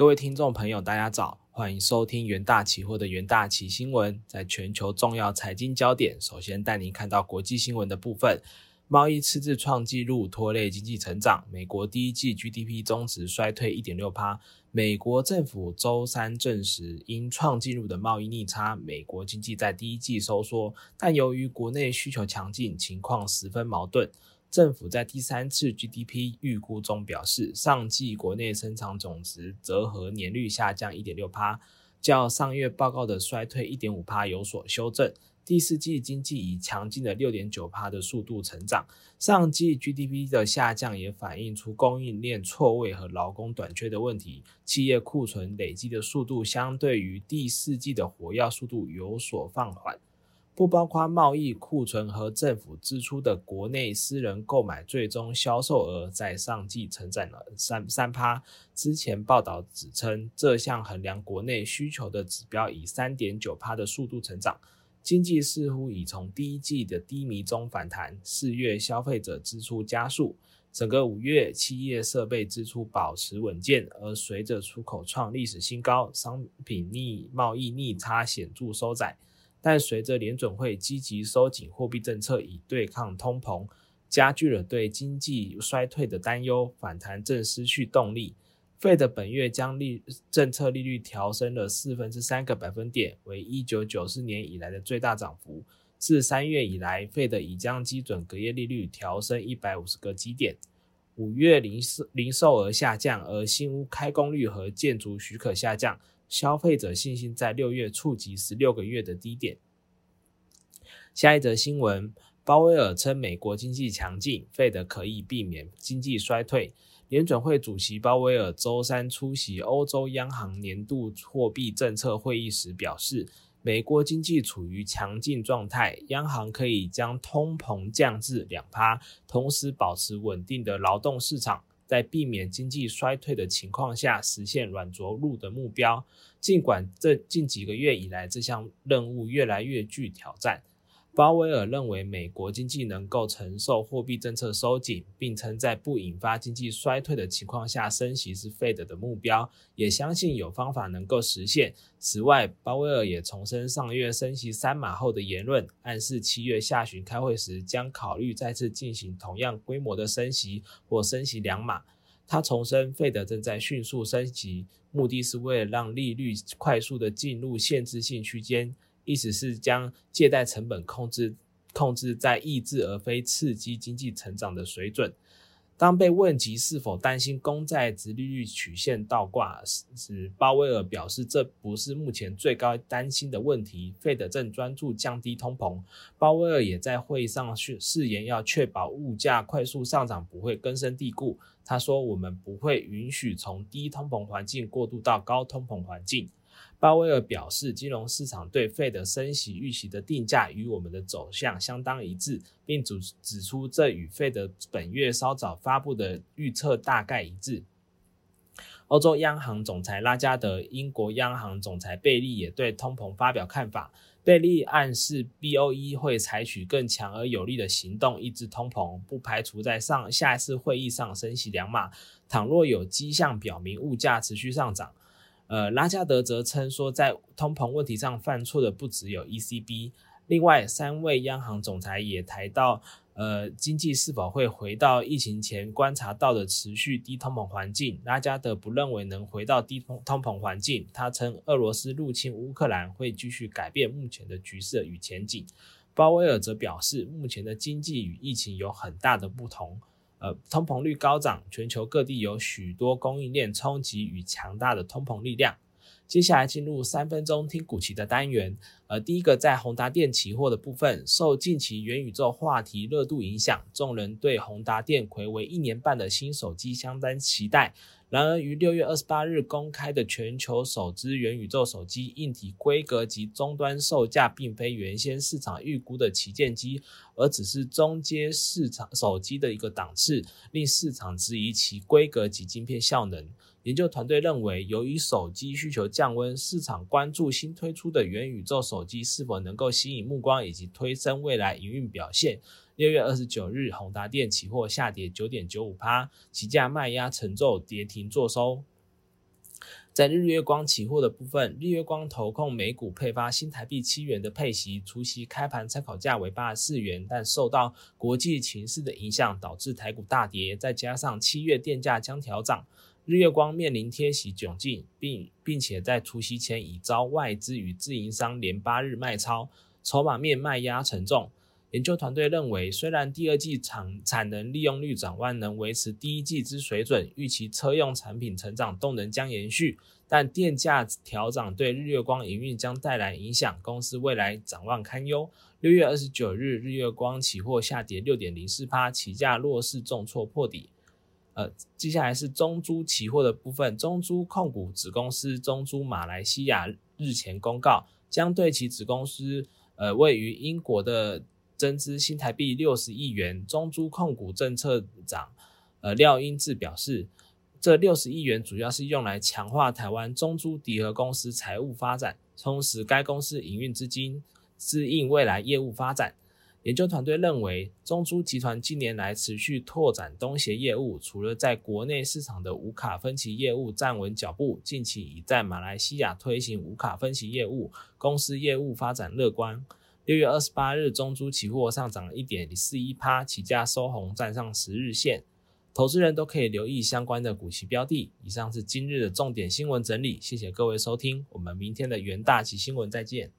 各位听众朋友，大家早，欢迎收听元大期货的元大期新闻。在全球重要财经焦点，首先带您看到国际新闻的部分。贸易赤字创纪录，拖累经济成长。美国第一季 GDP 中值衰退一点六趴。美国政府周三证实，因创纪录的贸易逆差，美国经济在第一季收缩，但由于国内需求强劲，情况十分矛盾。政府在第三次 GDP 预估中表示，上季国内生产总值折合年率下降一点六趴，较上月报告的衰退一点五趴有所修正。第四季经济以强劲的六点九帕的速度成长，上季 GDP 的下降也反映出供应链错位和劳工短缺的问题，企业库存累积的速度相对于第四季的活跃速度有所放缓。不包括贸易库存和政府支出的国内私人购买最终销售额在上季成长了三三趴。之前报道指称，这项衡量国内需求的指标以三点九趴的速度成长。经济似乎已从第一季的低迷中反弹，四月消费者支出加速，整个五月企业设备支出保持稳健，而随着出口创历史新高，商品逆贸易逆差显著收窄。但随着联准会积极收紧货币政策以对抗通膨，加剧了对经济衰退的担忧，反弹正失去动力。费的本月将利政策利率调升了四分之三个百分点，为一九九四年以来的最大涨幅。自三月以来，费的已将基准隔夜利率调升一百五十个基点。五月零售零售额下降，而新屋开工率和建筑许可下降，消费者信心在六月触及十六个月的低点。下一则新闻，鲍威尔称美国经济强劲，费的可以避免经济衰退。联准会主席鲍威尔周三出席欧洲央行年度货币政策会议时表示，美国经济处于强劲状态，央行可以将通膨降至两趴，同时保持稳定的劳动市场，在避免经济衰退的情况下实现软着陆的目标。尽管这近几个月以来这项任务越来越具挑战。鲍威尔认为美国经济能够承受货币政策收紧，并称在不引发经济衰退的情况下升息是 Fed 的目标，也相信有方法能够实现。此外，鲍威尔也重申上月升息三码后的言论，暗示七月下旬开会时将考虑再次进行同样规模的升息或升息两码。他重申，Fed 正在迅速升息，目的是为了让利率快速的进入限制性区间。意思是将借贷成本控制控制在抑制而非刺激经济成长的水准。当被问及是否担心公债值利率曲线倒挂时，鲍威尔表示这不是目前最高担心的问题。费德正专注降低通膨。鲍威尔也在会上誓誓言要确保物价快速上涨不会根深蒂固。他说：“我们不会允许从低通膨环境过渡到高通膨环境。”鲍威尔表示，金融市场对费的升息预期的定价与我们的走向相当一致，并指指出这与费的本月稍早发布的预测大概一致。欧洲央行总裁拉加德、英国央行总裁贝利也对通膨发表看法。贝利暗示 BOE 会采取更强而有力的行动抑制通膨，不排除在上下一次会议上升息两码。倘若有迹象表明物价持续上涨。呃，拉加德则称说，在通膨问题上犯错的不只有 ECB，另外三位央行总裁也谈到，呃，经济是否会回到疫情前观察到的持续低通膨环境。拉加德不认为能回到低通通膨环境。他称，俄罗斯入侵乌克兰会继续改变目前的局势与前景。鲍威尔则表示，目前的经济与疫情有很大的不同。呃，通膨率高涨，全球各地有许多供应链冲击与强大的通膨力量。接下来进入三分钟听股期的单元。呃，第一个在宏达电期货的部分，受近期元宇宙话题热度影响，众人对宏达电魁为一年半的新手机相当期待。然而，于六月二十八日公开的全球首支元宇宙手机硬体规格及终端售价，并非原先市场预估的旗舰机，而只是中阶市场手机的一个档次，令市场质疑其规格及晶片效能。研究团队认为，由于手机需求降温，市场关注新推出的元宇宙手机是否能够吸引目光以及推升未来营运表现。六月二十九日，宏达电期货下跌九点九五趴，期价卖压沉重，跌停作收。在日月光期货的部分，日月光投控每股配发新台币七元的配息，除夕开盘参考价为八十四元，但受到国际情势的影响，导致台股大跌，再加上七月电价将调涨，日月光面临贴息窘境，并并且在除夕前已遭外资与自营商连八日卖超，筹码面卖压沉重。研究团队认为，虽然第二季产产能利用率展望能维持第一季之水准，预期车用产品成长动能将延续，但电价调涨对日月光营运将带来影响，公司未来展望堪忧。六月二十九日，日月光期货下跌六点零四趴，起价弱势重挫破底。呃，接下来是中珠期货的部分，中珠控股子公司中珠马来西亚日前公告，将对其子公司呃位于英国的增资新台币六十亿元。中珠控股政策长呃廖英志表示，这六十亿元主要是用来强化台湾中珠迪和公司财务发展，充实该公司营运资金，支应未来业务发展。研究团队认为，中珠集团近年来持续拓展东协业务，除了在国内市场的无卡分期业务站稳脚步，近期已在马来西亚推行无卡分期业务，公司业务发展乐观。六月二十八日，中珠期货上涨一点四一趴，起价收红，站上十日线。投资人都可以留意相关的股息标的。以上是今日的重点新闻整理，谢谢各位收听，我们明天的元大旗新闻再见。